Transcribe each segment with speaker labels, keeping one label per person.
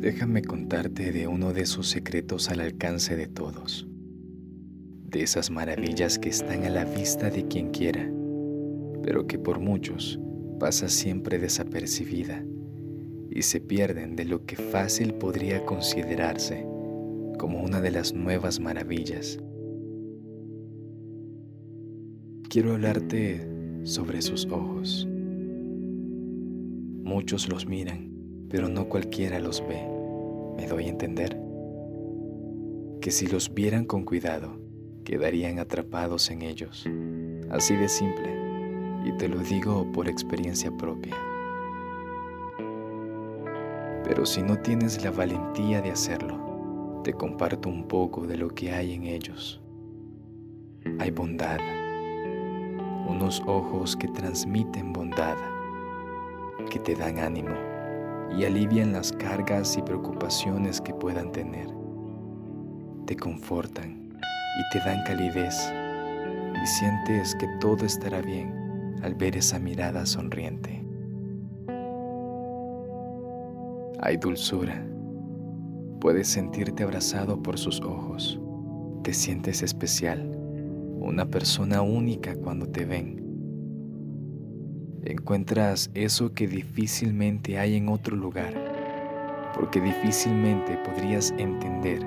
Speaker 1: Déjame contarte de uno de esos secretos al alcance de todos, de esas maravillas que están a la vista de quien quiera, pero que por muchos pasa siempre desapercibida y se pierden de lo que fácil podría considerarse como una de las nuevas maravillas. Quiero hablarte sobre sus ojos. Muchos los miran, pero no cualquiera los ve. ¿Me doy a entender? Que si los vieran con cuidado, quedarían atrapados en ellos. Así de simple, y te lo digo por experiencia propia. Pero si no tienes la valentía de hacerlo, te comparto un poco de lo que hay en ellos. Hay bondad, unos ojos que transmiten bondad, que te dan ánimo y alivian las cargas y preocupaciones que puedan tener. Te confortan y te dan calidez y sientes que todo estará bien al ver esa mirada sonriente. Hay dulzura. Puedes sentirte abrazado por sus ojos. Te sientes especial, una persona única cuando te ven. Encuentras eso que difícilmente hay en otro lugar, porque difícilmente podrías entender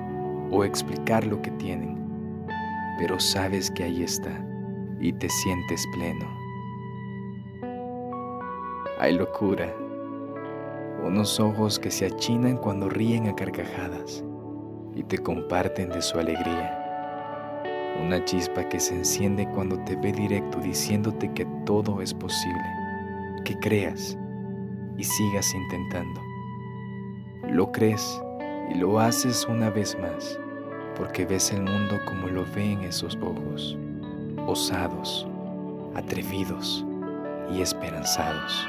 Speaker 1: o explicar lo que tienen, pero sabes que ahí está y te sientes pleno. Hay locura unos ojos que se achinan cuando ríen a carcajadas y te comparten de su alegría. Una chispa que se enciende cuando te ve directo diciéndote que todo es posible, que creas y sigas intentando. Lo crees y lo haces una vez más porque ves el mundo como lo ven esos ojos, osados, atrevidos y esperanzados.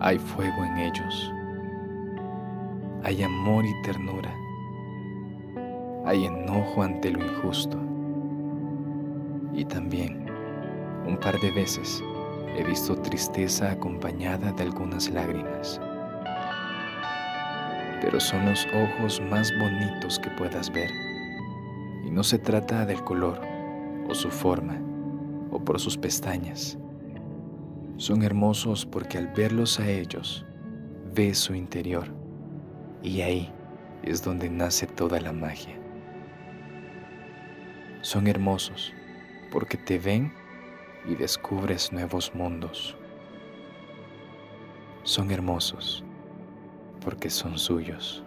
Speaker 1: Hay fuego en ellos. Hay amor y ternura. Hay enojo ante lo injusto. Y también, un par de veces, he visto tristeza acompañada de algunas lágrimas. Pero son los ojos más bonitos que puedas ver. Y no se trata del color, o su forma, o por sus pestañas son hermosos porque al verlos a ellos, ves su interior y ahí es donde nace toda la magia. Son hermosos porque te ven y descubres nuevos mundos. Son hermosos porque son suyos.